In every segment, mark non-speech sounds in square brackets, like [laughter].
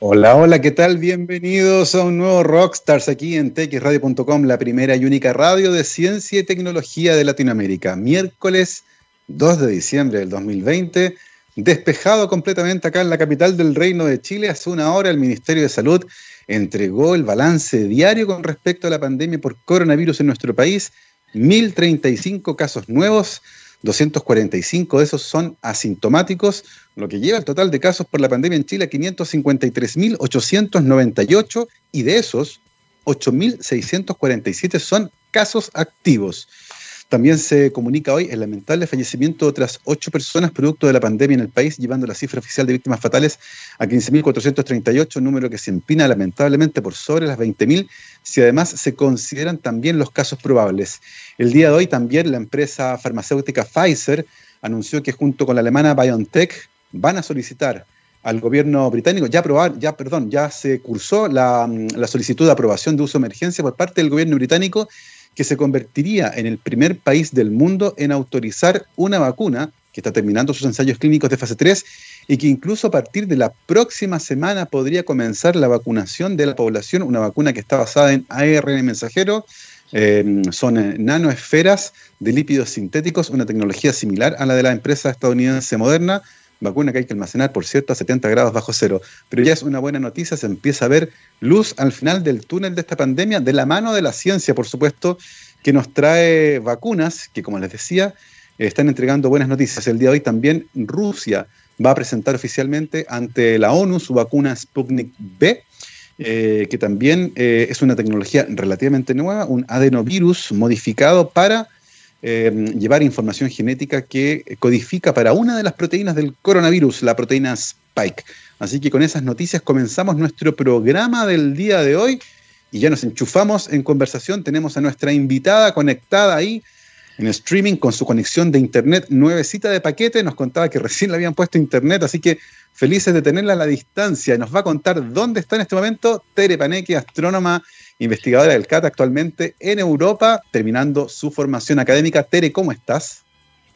Hola, hola, ¿qué tal? Bienvenidos a un nuevo Rockstars aquí en txradio.com, la primera y única radio de ciencia y tecnología de Latinoamérica. Miércoles 2 de diciembre del 2020, despejado completamente acá en la capital del Reino de Chile. Hace una hora el Ministerio de Salud entregó el balance diario con respecto a la pandemia por coronavirus en nuestro país. 1.035 casos nuevos, 245 de esos son asintomáticos, lo que lleva el total de casos por la pandemia en Chile a 553.898 y de esos 8.647 son casos activos. También se comunica hoy el lamentable fallecimiento de otras ocho personas producto de la pandemia en el país, llevando la cifra oficial de víctimas fatales a 15.438, número que se empina lamentablemente por sobre las 20.000, si además se consideran también los casos probables. El día de hoy también la empresa farmacéutica Pfizer anunció que junto con la alemana BioNTech van a solicitar al gobierno británico, ya aprobar, ya, perdón, ya se cursó la, la solicitud de aprobación de uso de emergencia por parte del gobierno británico que se convertiría en el primer país del mundo en autorizar una vacuna que está terminando sus ensayos clínicos de fase 3 y que incluso a partir de la próxima semana podría comenzar la vacunación de la población, una vacuna que está basada en ARN mensajero, eh, son eh, nanoesferas de lípidos sintéticos, una tecnología similar a la de la empresa estadounidense Moderna, vacuna que hay que almacenar, por cierto, a 70 grados bajo cero. Pero ya es una buena noticia, se empieza a ver luz al final del túnel de esta pandemia, de la mano de la ciencia, por supuesto, que nos trae vacunas, que como les decía, están entregando buenas noticias. El día de hoy también Rusia va a presentar oficialmente ante la ONU su vacuna Sputnik B, eh, que también eh, es una tecnología relativamente nueva, un adenovirus modificado para eh, llevar información genética que codifica para una de las proteínas del coronavirus, la proteína Spike. Así que con esas noticias comenzamos nuestro programa del día de hoy y ya nos enchufamos en conversación. Tenemos a nuestra invitada conectada ahí en streaming con su conexión de internet nuevecita de paquete. Nos contaba que recién le habían puesto internet, así que felices de tenerla a la distancia. Nos va a contar dónde está en este momento Tere Paneque, astrónoma investigadora del CAT actualmente en Europa, terminando su formación académica. Tere, ¿cómo estás?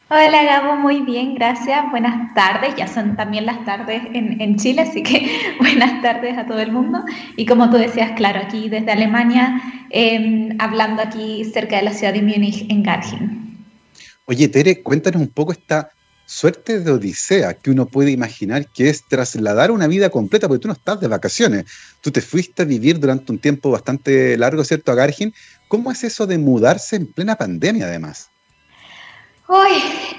Hola Gabo, muy bien, gracias. Buenas tardes, ya son también las tardes en, Chile, así que [laughs] buenas tardes a todo el mundo. Y como tú decías, claro, aquí desde Alemania, em, hablando aquí cerca de la ciudad de Múnich, en Garching. Oye, Tere, cuéntanos un poco esta suerte de odisea que uno puede imaginar que es trasladar una vida completa, porque tú no estás de vacaciones, tú te fuiste a vivir durante un tiempo bastante largo, ¿cierto?, a Gargin. ¿Cómo es eso de mudarse en plena pandemia, además? Hoy,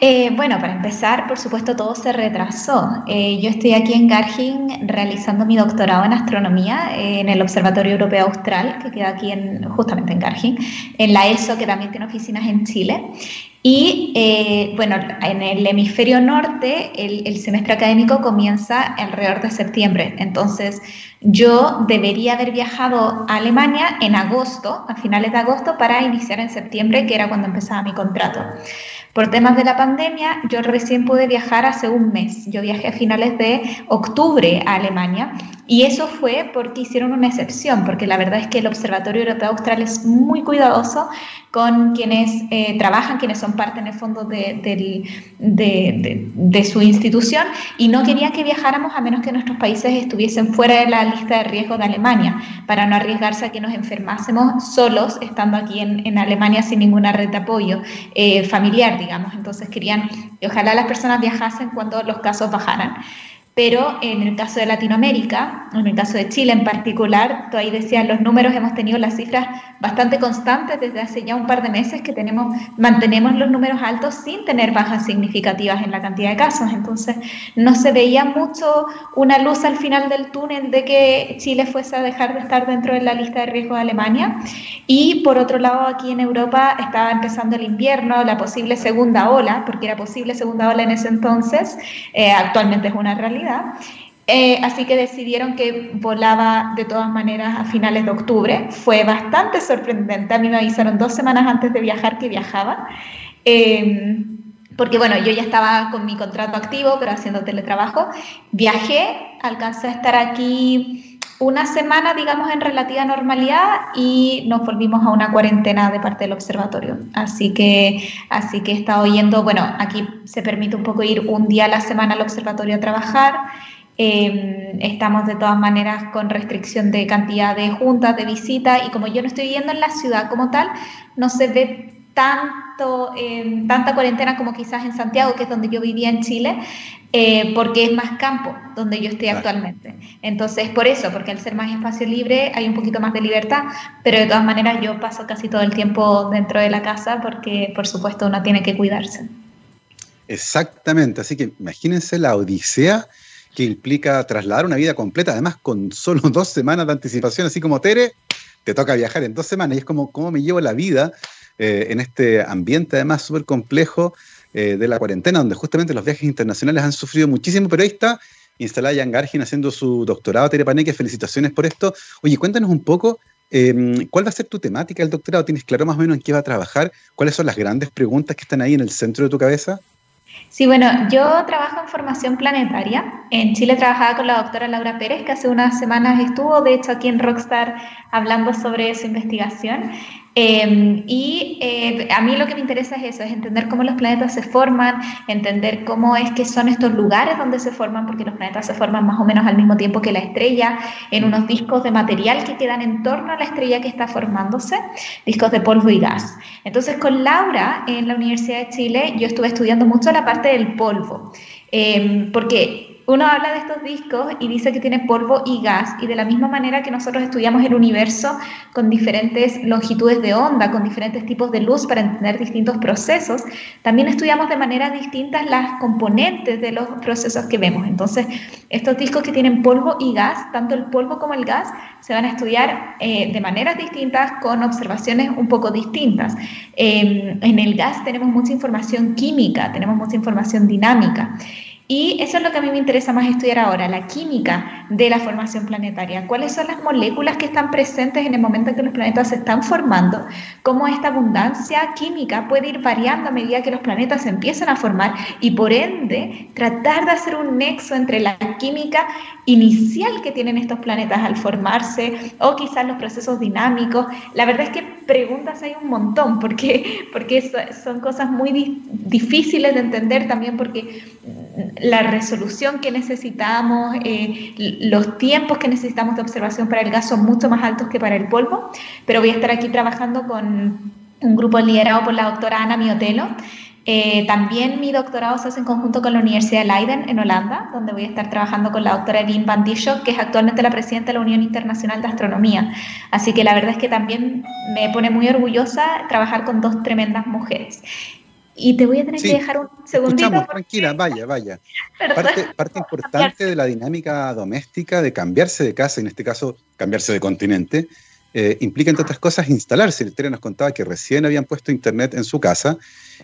eh, bueno, para empezar, por supuesto, todo se retrasó. Eh, yo estoy aquí en Gargin realizando mi doctorado en astronomía eh, en el Observatorio Europeo Austral, que queda aquí en, justamente en Gargin, en la ESO, que también tiene oficinas en Chile. Y eh, bueno, en el hemisferio norte el, semestre académico comienza alrededor de septiembre. Entonces yo debería haber viajado a Alemania en agosto, a finales de agosto, para iniciar en septiembre, que era cuando empezaba mi contrato. Por temas de la pandemia, yo recién pude viajar hace un mes. Yo viajé a finales de octubre a Alemania y eso fue porque hicieron una excepción, porque la verdad es que el Observatorio Europeo Austral es muy cuidadoso con quienes eh, trabajan, quienes son parte en el fondo de, su institución y no querían que viajáramos a menos que nuestros países estuviesen fuera de la lista de riesgo de Alemania, para no arriesgarse a que nos enfermásemos solos estando aquí en, en Alemania sin ninguna red de apoyo eh, familiar, digamos. Entonces querían que ojalá las personas viajasen cuando los casos bajaran. Pero en el caso de Latinoamérica, en el caso de Chile en particular, tú ahí decías los números, hemos tenido las cifras bastante constantes desde hace ya un par de meses que tenemos, mantenemos los números altos sin tener bajas significativas en la cantidad de casos. Entonces, no se veía mucho una luz al final del túnel de que Chile fuese a dejar de estar dentro de la lista de riesgo de Alemania. Y por otro lado, aquí en Europa estaba empezando el invierno, la posible segunda ola, porque era posible segunda ola en ese entonces, eh, actualmente es una realidad. Eh, así que decidieron que volaba de todas maneras a finales de octubre. Fue bastante sorprendente. A mí me avisaron dos semanas antes de viajar que viajaba. Em, porque bueno, yo ya estaba con mi contrato activo, pero haciendo teletrabajo. Viajé, alcancé a estar aquí una semana, digamos, en relativa normalidad y nos volvimos a una cuarentena de parte del observatorio. Así que, así que he estado yendo, bueno, aquí se permite un poco ir un día a la semana al observatorio a trabajar Em, estamos de todas maneras con restricción de cantidad de juntas, de visitas, y como yo no estoy viviendo en la ciudad como tal, no se ve tanto, em, tanta cuarentena como quizás en Santiago, que es donde yo vivía en Chile, eh, porque es más campo donde yo estoy actualmente. Entonces, por eso, porque al ser más espacio libre hay un poquito más de libertad, pero de todas maneras yo paso casi todo el tiempo dentro de la casa porque, por supuesto, uno tiene que cuidarse. Exactamente, así que imagínense la odisea que implica trasladar una vida completa, además con solo dos semanas de anticipación, así como Tere, te toca viajar en dos semanas y es como cómo me llevo la vida eh, en este ambiente además súper complejo eh, de la cuarentena, donde justamente los viajes internacionales han sufrido muchísimo, pero ahí está instalada Jan Gargin haciendo su doctorado, Tere Paneque, felicitaciones por esto. Oye, cuéntanos un poco em, ¿Cuál va a ser tu temática del doctorado? ¿Tienes claro más o menos en qué va a trabajar? ¿Cuáles son las grandes preguntas que están ahí en el centro de tu cabeza? Sí, bueno, yo trabajo en formación planetaria. En Chile trabajaba con la doctora Laura Pérez, que hace unas semanas estuvo, de hecho, aquí en Rockstar hablando sobre su investigación. Em, y eh, a mí lo que me interesa es eso, es entender cómo los planetas se forman, entender cómo es que son estos lugares donde se forman, porque los planetas se forman más o menos al mismo tiempo que la estrella, en unos discos de material que quedan en torno a la estrella que está formándose, discos de polvo y gas. Entonces con Laura en la Universidad de Chile yo estuve estudiando mucho la parte del polvo, em, porque uno habla de estos discos y dice que tiene polvo y gas, y de la misma manera que nosotros estudiamos el universo con diferentes longitudes de onda, con diferentes tipos de luz para entender distintos procesos, también estudiamos de manera distintas las componentes de los procesos que vemos. Entonces, estos discos que tienen polvo y gas, tanto el polvo como el gas, se van a estudiar eh, de maneras distintas, con observaciones un poco distintas. Em, en el gas tenemos mucha información química, tenemos mucha información dinámica. Y eso es lo que a mí me interesa más estudiar ahora, la química de la formación planetaria. ¿Cuáles son las moléculas que están presentes en el momento en que los planetas se están formando? ¿Cómo esta abundancia química puede ir variando a medida que los planetas se empiezan a formar? Y por ende, tratar de hacer un nexo entre la química inicial que tienen estos planetas al formarse o quizás los procesos dinámicos. La verdad es que preguntas hay un montón porque, porque son cosas muy difíciles de entender también porque la resolución que necesitamos, eh, los tiempos que necesitamos de observación para el gas son mucho más altos que para el polvo, pero voy a estar aquí trabajando con un grupo liderado por la doctora Ana Miotelo. Eh, también mi doctorado se hace en conjunto con la Universidad de Leiden en Holanda, donde voy a estar trabajando con la doctora Eline Van Dishoff, que es actualmente la presidenta de la Unión Internacional de Astronomía. Así que la verdad es que también me pone muy orgullosa trabajar con dos tremendas mujeres. Y te voy a tener que dejar un segundito. tranquila, [laughs] vaya, vaya. Parte, parte, importante de la dinámica doméstica de cambiarse de casa, en este caso cambiarse de continente, eh, implica entre otras cosas instalarse. El Tere nos contaba que recién habían puesto internet en su casa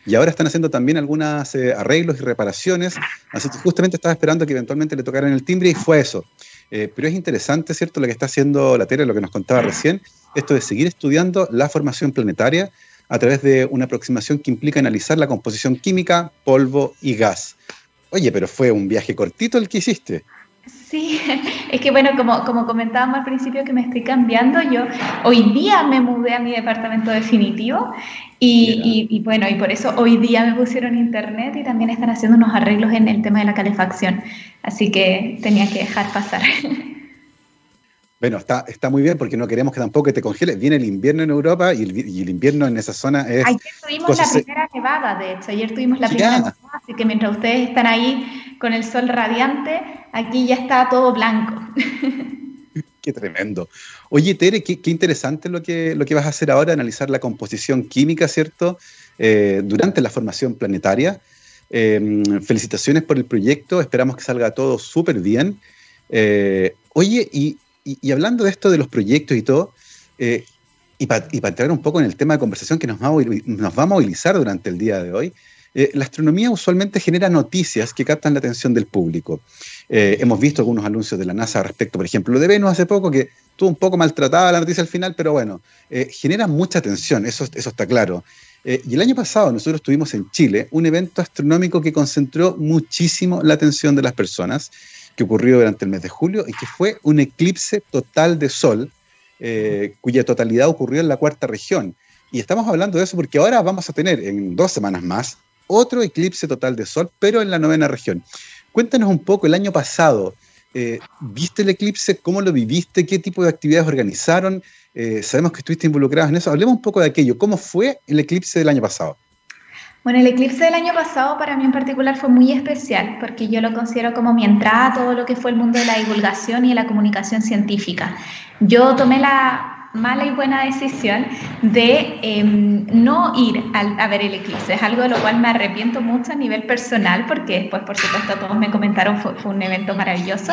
y ahora están haciendo también algunos eh, arreglos y reparaciones. Así que justamente estaba esperando que eventualmente le tocaran el timbre y fue eso. Eh, pero es interesante, ¿cierto?, lo que está haciendo la Tere, lo que nos contaba recién, esto de seguir estudiando la formación planetaria a través de una aproximación que implica analizar la composición química, polvo y gas. Oye, pero fue un viaje cortito el que hiciste. Sí, [laughs] es que bueno, como, como comentábamos al principio que me estoy cambiando, yo hoy día me mudé a mi departamento definitivo y, y, bueno, y por eso hoy día me pusieron internet y también están haciendo unos arreglos en el tema de la calefacción. Así que tenía que dejar pasar. [laughs] Bueno, está, está muy bien porque no queremos que tampoco te congele. Viene el invierno en Europa y el, invierno en esa zona es. Ayer tuvimos la primera nevada, de hecho. Ayer tuvimos la primera nevada, así que mientras ustedes están ahí con el sol radiante, aquí ya está todo blanco. [laughs] Qué tremendo. Oye, Tere, qué, interesante lo que, lo que vas a hacer ahora, analizar la composición química, ¿cierto? Eh, durante la formación planetaria. Em, felicitaciones por el proyecto, esperamos que salga todo súper bien. Eh, oye, y y, hablando de esto de los proyectos y todo, eh, y para entrar un poco en el tema de conversación que nos va a, movilizar durante el día de hoy, eh, la astronomía usualmente genera noticias que captan la atención del público. Eh, hemos visto algunos anuncios de la NASA respecto, por ejemplo, lo de Venus hace poco, que estuvo un poco maltratada la noticia al final, pero bueno, genera mucha atención, eso, eso está claro. y el año pasado nosotros tuvimos en Chile un evento astronómico que concentró muchísimo la atención de las personas que ocurrió durante el mes de julio y que fue un eclipse total de sol, eh, cuya totalidad ocurrió en la cuarta región. Y estamos hablando de eso porque ahora vamos a tener en dos semanas más otro eclipse total de sol, pero en la novena región. Cuéntanos un poco, el año pasado, Eh, ¿Viste el eclipse? ¿Cómo lo viviste? ¿Qué tipo de actividades organizaron? Eh, sabemos que estuviste involucrado en eso. Hablemos un poco de aquello. ¿Cómo fue el eclipse del año pasado? Bueno, el eclipse del año pasado para mí en particular fue muy especial porque yo lo considero como mi entrada a todo lo que fue el mundo de la divulgación y de la comunicación científica. Yo tomé la mala y buena decisión de em, no ir a, ver el eclipse. Es algo de lo cual me arrepiento mucho a nivel personal, porque después, por supuesto, todos me comentaron, fue, fue un evento maravilloso.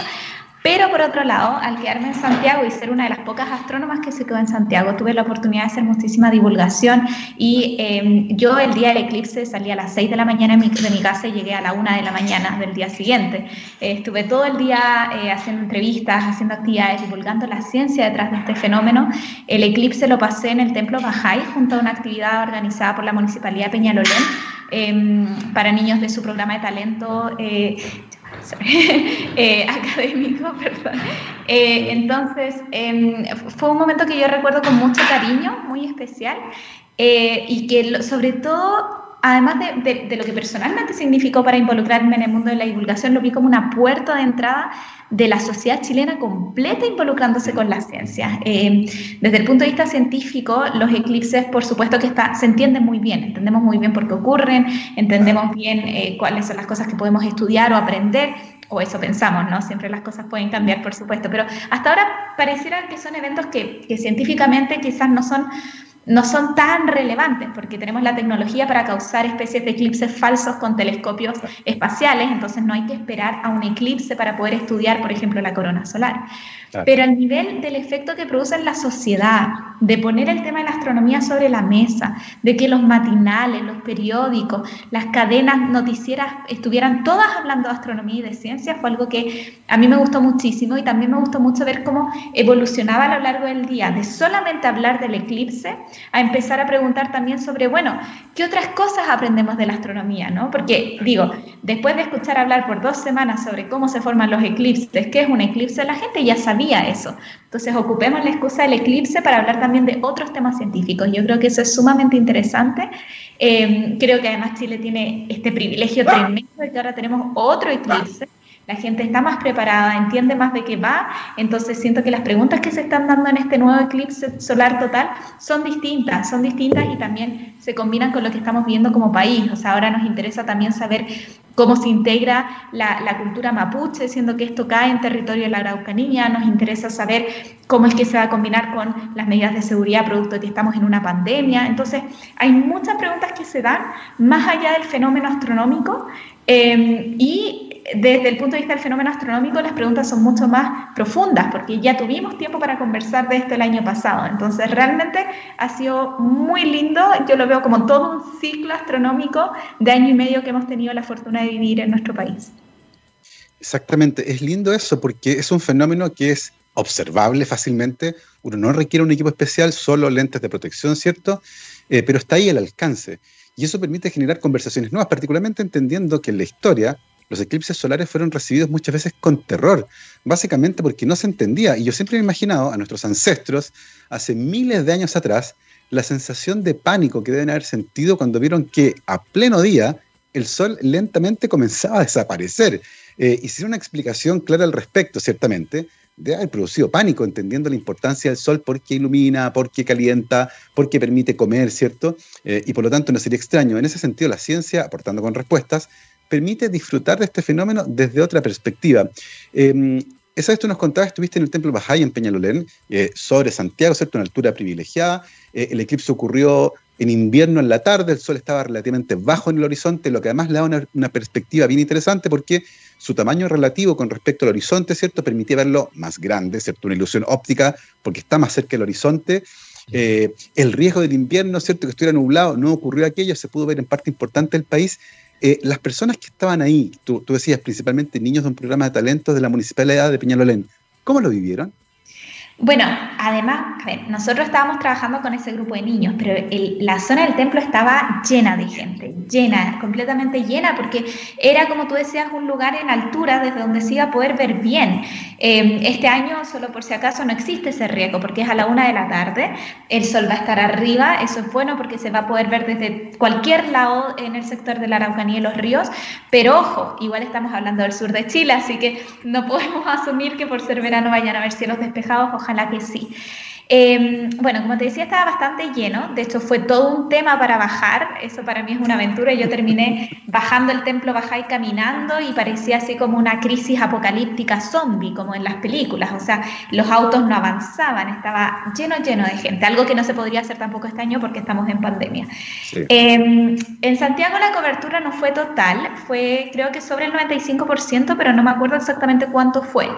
Pero por otro lado, al quedarme en Santiago y ser una de las pocas astrónomas que se quedó en Santiago, tuve la oportunidad de hacer muchísima divulgación y em, yo el día del eclipse salí a las 6 de la mañana de mi casa y llegué a la 1 de la mañana del día siguiente. estuve todo el día eh, haciendo entrevistas, haciendo actividades, divulgando la ciencia detrás de este fenómeno. El eclipse lo pasé en el Templo Bajay junto a una actividad organizada por la Municipalidad de Peñalolén em, para niños de su programa de talento eh, [laughs] eh, académico, [laughs] perdón. Eh, entonces, em, fue un momento que yo recuerdo con mucho cariño, muy especial, eh, y que sobre todo además de, lo que personalmente significó para involucrarme en el mundo de la divulgación, lo vi como una puerta de entrada de la sociedad chilena completa involucrándose con la ciencia. Eh, desde el punto de vista científico, los eclipses, por supuesto que está, se entienden muy bien, entendemos muy bien por qué ocurren, entendemos bien eh, cuáles son las cosas que podemos estudiar o aprender, o eso pensamos, ¿no? Siempre las cosas pueden cambiar, por supuesto, pero hasta ahora pareciera que son eventos que, que científicamente quizás no son no son tan relevantes porque tenemos la tecnología para causar especies de eclipses falsos con telescopios espaciales, entonces no hay que esperar a un eclipse para poder estudiar, por ejemplo, la corona solar. Pero al nivel del efecto que produce en la sociedad, de poner el tema de la astronomía sobre la mesa, de que los matinales, los periódicos, las cadenas noticieras estuvieran todas hablando de astronomía y de ciencia, fue algo que a mí me gustó muchísimo y también me gustó mucho ver cómo evolucionaba a lo largo del día, de solamente hablar del eclipse a empezar a preguntar también sobre, bueno, ¿qué otras cosas aprendemos de la astronomía? ¿no? Porque digo, después de escuchar hablar por dos semanas sobre cómo se forman los eclipses, qué es un eclipse, la gente ya sabía eso. Entonces ocupemos la excusa del eclipse para hablar también de otros temas científicos. Yo creo que eso es sumamente interesante. Eh, creo que además Chile tiene este privilegio tremendo de que ahora tenemos otro eclipse la gente está más preparada, entiende más de qué va, entonces siento que las preguntas que se están dando en este nuevo eclipse solar total son distintas, son distintas y también se combinan con lo que estamos viendo como país. O sea, ahora nos interesa también saber cómo se integra la, cultura mapuche, siendo que esto cae en territorio de la Araucanía, nos interesa saber cómo es que se va a combinar con las medidas de seguridad producto de que estamos en una pandemia. Entonces, hay muchas preguntas que se dan más allá del fenómeno astronómico eh, y desde el punto de vista del fenómeno astronómico, las preguntas son mucho más profundas, porque ya tuvimos tiempo para conversar de esto el año pasado. Entonces, realmente ha sido muy lindo. Yo lo veo como todo un ciclo astronómico de año y medio que hemos tenido la fortuna de vivir en nuestro país. Exactamente, es lindo eso, porque es un fenómeno que es observable fácilmente. Uno no requiere un equipo especial, solo lentes de protección, ¿cierto? Eh, pero está ahí el alcance. Y eso permite generar conversaciones nuevas, particularmente entendiendo que en la historia los eclipses solares fueron recibidos muchas veces con terror, básicamente porque no se entendía. Y yo siempre he imaginado a nuestros ancestros, hace miles de años atrás, la sensación de pánico que deben haber sentido cuando vieron que a pleno día el sol lentamente comenzaba a desaparecer. Eh, hicieron una explicación clara al respecto, ciertamente, de haber producido pánico, entendiendo la importancia del sol porque ilumina, porque calienta, porque permite comer, ¿cierto? Eh, y por lo tanto no sería extraño. En ese sentido, la ciencia, aportando con respuestas, permite disfrutar de este fenómeno desde otra perspectiva. Eh, esa vez tú nos contabas, estuviste en el Templo Bajay en Peñalolén, eh, sobre Santiago, ¿cierto? Una altura privilegiada. Eh, el eclipse ocurrió en invierno en la tarde, el sol estaba relativamente bajo en el horizonte, lo que además le da una, una, perspectiva bien interesante porque su tamaño relativo con respecto al horizonte, ¿cierto? Permitía verlo más grande, ¿cierto? Una ilusión óptica porque está más cerca del horizonte. Eh, el riesgo del invierno, ¿cierto? Que estuviera nublado, no ocurrió aquello, se pudo ver en parte importante del país eh, las personas que estaban ahí, tú, decías principalmente niños de un programa de talentos de la Municipalidad de Peñalolén, ¿cómo lo vivieron? Bueno, además, nosotros estábamos trabajando con ese grupo de niños, pero la zona del templo estaba llena de gente, llena, completamente llena, porque era, como tú decías, un lugar en altura desde donde se iba a poder ver bien. Em, este año, solo por si acaso, no existe ese riesgo, porque es a la una de la tarde, el sol va a estar arriba, eso es bueno porque se va a poder ver desde cualquier lado en el sector de la Araucanía y los ríos, pero ojo, igual estamos hablando del sur de Chile, así que no [laughs] podemos asumir que por ser verano vayan a ver cielos despejados, ojalá que sí. Em, bueno, como te decía, estaba bastante lleno. De hecho, fue todo un tema para bajar. Eso para mí es una aventura. Yo terminé [laughs] bajando el templo y caminando y parecía así como una crisis apocalíptica zombie, como en las películas. O sea, los autos no avanzaban, estaba lleno, lleno de gente. Algo que no se podría hacer tampoco este año porque estamos en pandemia. Em, en Santiago la cobertura no fue total, fue creo que sobre el 95%, pero no me acuerdo exactamente cuánto fue.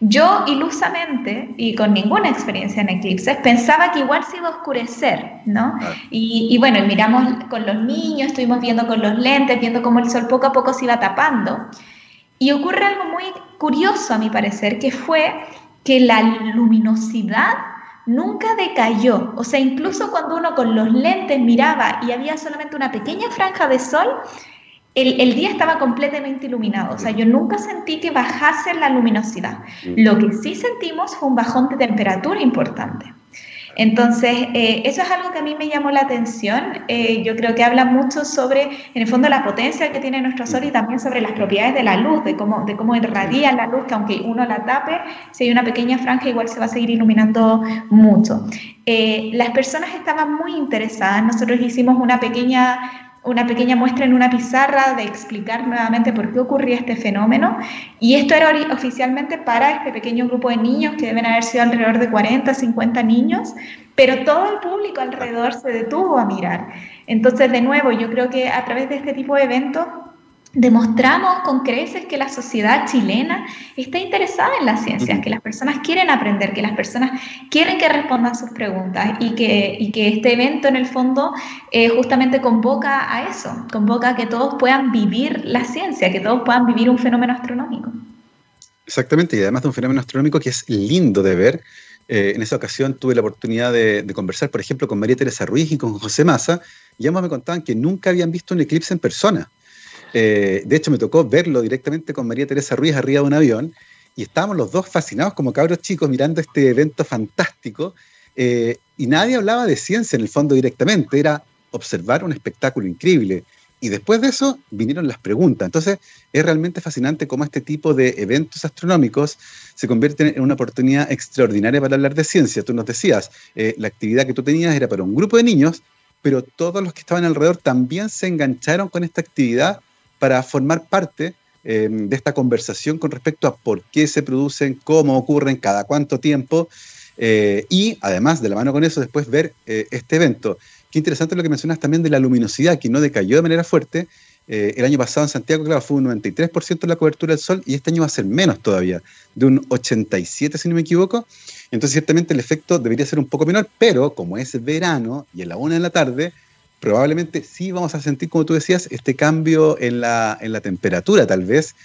Yo ilusamente y con ninguna experiencia en eclipses pensaba que igual se iba a oscurecer, ¿no? Y, bueno, miramos con los niños, estuvimos viendo con los lentes, viendo cómo el sol poco a poco se iba tapando. Y ocurre algo muy curioso a mi parecer, que fue que la luminosidad nunca decayó. O sea, incluso cuando uno con los lentes miraba y había solamente una pequeña franja de sol, el, día estaba completamente iluminado, o sea, yo nunca sentí que bajase la luminosidad. Lo que sí sentimos fue un bajón de temperatura importante. Entonces, eh, eso es algo que a mí me llamó la atención. Eh, yo creo que habla mucho sobre, en el fondo, la potencia que tiene nuestro Sol y también sobre las propiedades de la luz, de cómo, de cómo irradia la luz, que aunque uno la tape, si hay una pequeña franja, igual se va a seguir iluminando mucho. Eh, las personas estaban muy interesadas. Nosotros hicimos una pequeña una pequeña muestra en una pizarra de explicar nuevamente por qué ocurría este fenómeno. Y esto era oficialmente para este pequeño grupo de niños, que deben haber sido alrededor de 40, 50 niños, pero todo el público alrededor se detuvo a mirar. Entonces, de nuevo, yo creo que a través de este tipo de eventos demostramos con creces que la sociedad chilena está interesada en las ciencias, que las personas quieren aprender, que las personas quieren que respondan sus preguntas y que, que este evento en el fondo eh, justamente convoca a eso, convoca a que todos puedan vivir la ciencia, que todos puedan vivir un fenómeno astronómico. Exactamente, y además de un fenómeno astronómico que es lindo de ver. Eh, en esa ocasión tuve la oportunidad de, de, conversar, por ejemplo, con María Teresa Ruiz y con José Massa, y ambos me contaban que nunca habían visto un eclipse en persona. Eh, de hecho, me tocó verlo directamente con María Teresa Ruiz arriba de un avión y estábamos los dos fascinados como cabros chicos mirando este evento fantástico eh, y nadie hablaba de ciencia en el fondo directamente, era observar un espectáculo increíble. Y después de eso vinieron las preguntas. Entonces es realmente fascinante cómo este tipo de eventos astronómicos se convierten en una oportunidad extraordinaria para hablar de ciencia. Tú nos decías, eh, la actividad que tú tenías era para un grupo de niños, pero todos los que estaban alrededor también se engancharon con esta actividad para formar parte em, de esta conversación con respecto a por qué se producen, cómo ocurren, cada cuánto tiempo, eh, y además de la mano con eso después ver eh, este evento. Qué interesante lo que mencionas también de la luminosidad, que no decayó de manera fuerte. Eh, el año pasado en Santiago, claro, fue un 93% de la cobertura del sol y este año va a ser menos todavía, de un 87% si no me equivoco. Entonces ciertamente el efecto debería ser un poco menor, pero como es verano y a la una de la tarde, probablemente sí vamos a sentir, como tú decías, este cambio en la, en la temperatura tal vez,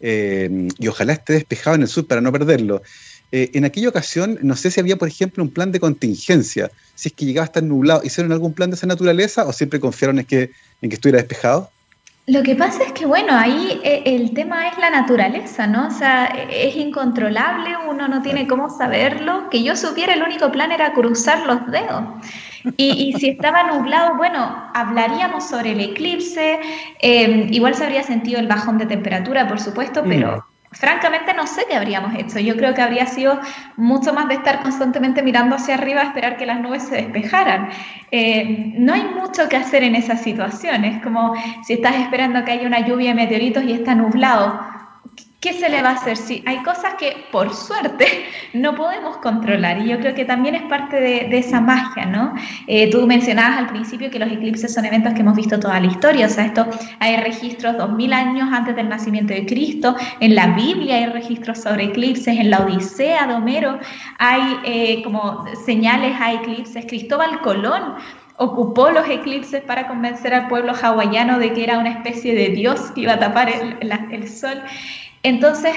eh, y ojalá esté despejado en el sur para no perderlo. Eh, en aquella ocasión, no sé si había, por ejemplo, un plan de contingencia, si es que llegaba a estar nublado, ¿hicieron algún plan de esa naturaleza o siempre confiaron en que, en que estuviera despejado? Lo que pasa es que, bueno, ahí eh, el tema es la naturaleza, ¿no? O sea, es incontrolable, uno no tiene cómo saberlo. Que yo supiera, el único plan era cruzar los dedos. Y, si estaba nublado, bueno, hablaríamos sobre el eclipse, eh, igual se habría sentido el bajón de temperatura, por supuesto, pero mm. francamente no sé qué habríamos hecho. Yo creo que habría sido mucho más de estar constantemente mirando hacia arriba, esperar que las nubes se despejaran. Eh, no hay mucho que hacer en esa situación, es como si estás esperando que haya una lluvia de meteoritos y está nublado ¿qué se le va a hacer? Sí, hay cosas que por suerte [laughs] no podemos controlar y yo creo que también es parte de, esa magia, ¿no? Eh, tú mencionabas al principio que los eclipses son eventos que hemos visto toda la historia, o sea, esto hay registros dos mil años antes del nacimiento de Cristo, en la Biblia hay registros sobre eclipses, en la Odisea de Homero hay eh, como señales a eclipses, Cristóbal Colón ocupó los eclipses para convencer al pueblo hawaiano de que era una especie de dios que iba a tapar el sol. Entonces,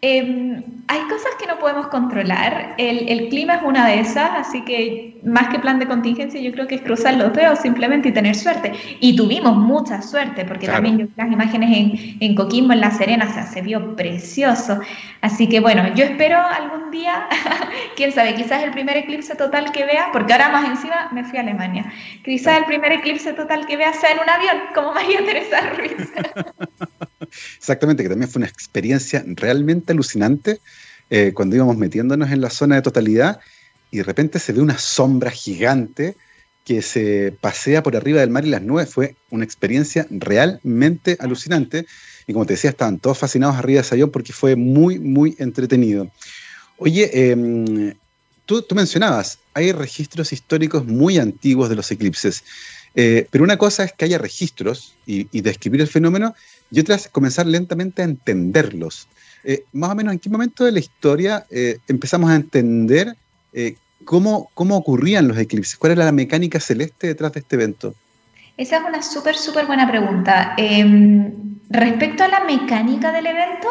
Em, hay cosas que no podemos controlar. El, clima es una de esas, así que más que plan de contingencia, yo creo que es cruzar los dedos simplemente y tener suerte. Y tuvimos mucha suerte, porque también yo las imágenes en, en, Coquimbo, en La Serena, se vio precioso. Así que bueno, yo espero algún día, [laughs] quién sabe, quizás el primer eclipse total que vea, porque ahora más encima me fui a Alemania, quizás el primer eclipse total que vea sea en un avión, como María Teresa Ruiz. [laughs] [laughs] Exactamente, que también fue una experiencia realmente alucinante eh, cuando íbamos metiéndonos en la zona de totalidad y de repente se ve una sombra gigante que se pasea por arriba del mar y las nubes. Fue una experiencia realmente alucinante. Y como te decía, estaban todos fascinados arriba de ese avión porque fue muy, muy entretenido. Oye, em, tú, mencionabas, hay registros históricos muy antiguos de los eclipses. Eh, pero una cosa es que haya registros y, describir el fenómeno, y otra es comenzar lentamente a entenderlos. Eh, más o menos en qué momento de la historia eh, empezamos a entender eh, cómo, cómo ocurrían los eclipses, cuál era la mecánica celeste detrás de este evento. Esa es una súper, súper buena pregunta. Em, respecto a la mecánica del evento,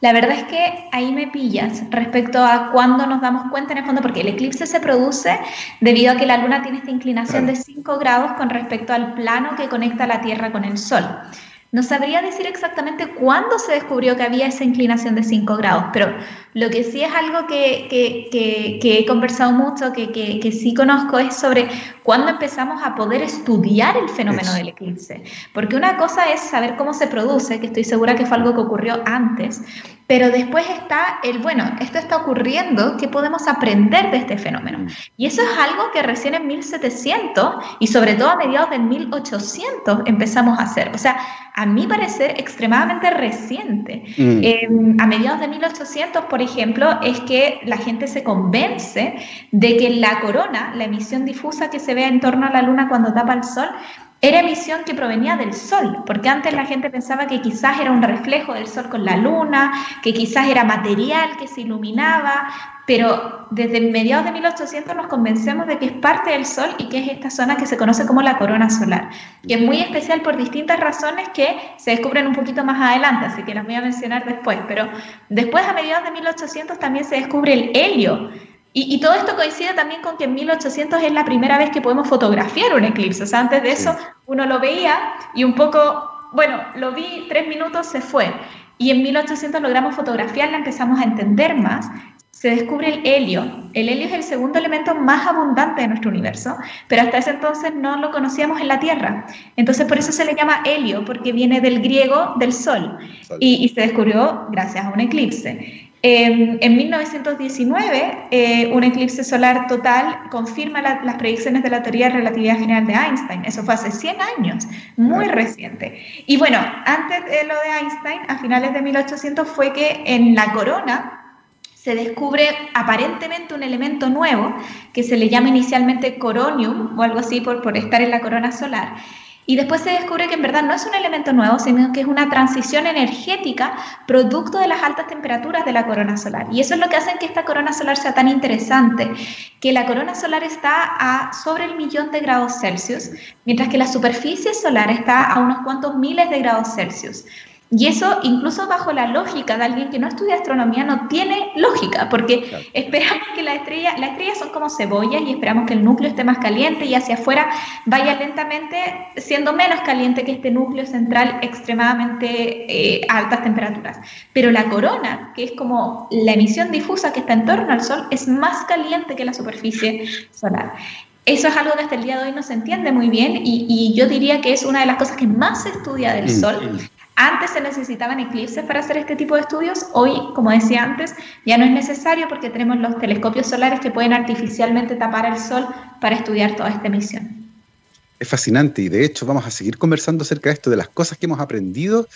la verdad es que ahí me pillas respecto a cuándo nos damos cuenta en el fondo, porque el eclipse se produce debido a que la luna tiene esta inclinación de 5 grados con respecto al plano que conecta la Tierra con el Sol. No sabría decir exactamente cuándo se descubrió que había esa inclinación de 5 grados, pero lo que sí es algo que, he conversado mucho, que, sí conozco, es sobre cuándo empezamos a poder estudiar el fenómeno del eclipse. Porque una cosa es saber cómo se produce, que estoy segura que fue algo que ocurrió antes, pero después está el, bueno, esto está ocurriendo, ¿qué podemos aprender de este fenómeno? Mm. Y eso es algo que recién en 1700 y sobre todo a mediados del 1800 empezamos a hacer. O sea, a mi parecer extremadamente reciente. Mm. Em, a mediados de 1800, por ejemplo, es que la gente se convence de que la corona, la emisión difusa que se ve en torno a la luna cuando tapa el sol, era emisión que provenía del sol, porque antes la gente pensaba que quizás era un reflejo del sol con la luna, que quizás era material que se iluminaba, pero desde mediados de 1800 nos convencemos de que es parte del sol y que es esta zona que se conoce como la corona solar, que es muy especial por distintas razones que se descubren un poquito más adelante, así que las voy a mencionar después, pero después a mediados de 1800 también se descubre el helio, y, todo esto coincide también con que en 1800 es la primera vez que podemos fotografiar un eclipse. O sea, antes de eso uno lo veía y un poco, bueno, lo vi tres minutos, se fue. Y en 1800 logramos fotografiarla, empezamos a entender más. Se descubre el helio. El helio es el segundo elemento más abundante de nuestro universo, pero hasta ese entonces no lo conocíamos en la Tierra. Entonces por eso se le llama helio, porque viene del griego del sol. Y, y se descubrió gracias a un eclipse. En, 1919, eh, un eclipse solar total confirma las predicciones de la teoría de relatividad general de Einstein. Eso fue hace 100 años, muy reciente. Y bueno, antes de lo de Einstein, a finales de 1800, fue que en la corona se descubre aparentemente un elemento nuevo que se le llama inicialmente coronium o algo así por, por estar en la corona solar. Y después se descubre que en verdad no es un elemento nuevo, sino que es una transición energética producto de las altas temperaturas de la corona solar. Y eso es lo que hace que esta corona solar sea tan interesante, que la corona solar está a sobre el millón de grados Celsius, mientras que la superficie solar está a unos cuantos miles de grados Celsius. Y eso, incluso bajo la lógica de alguien que no estudia astronomía, no tiene lógica, porque esperamos que la estrella, las estrellas son como cebollas y esperamos que el núcleo esté más caliente y hacia afuera vaya lentamente siendo menos caliente que este núcleo central extremadamente eh, a altas temperaturas. Pero la corona, que es como la emisión difusa que está en torno al Sol, es más caliente que la superficie solar. Eso es algo que hasta el día de hoy no se entiende muy bien y, y, yo diría que es una de las cosas que más se estudia del mm, Sol. Antes se necesitaban eclipses para hacer este tipo de estudios, hoy, como decía antes, ya no es necesario porque tenemos los telescopios solares que pueden artificialmente tapar el Sol para estudiar toda esta emisión. Es fascinante y de hecho vamos a seguir conversando acerca de esto, de las cosas que hemos aprendido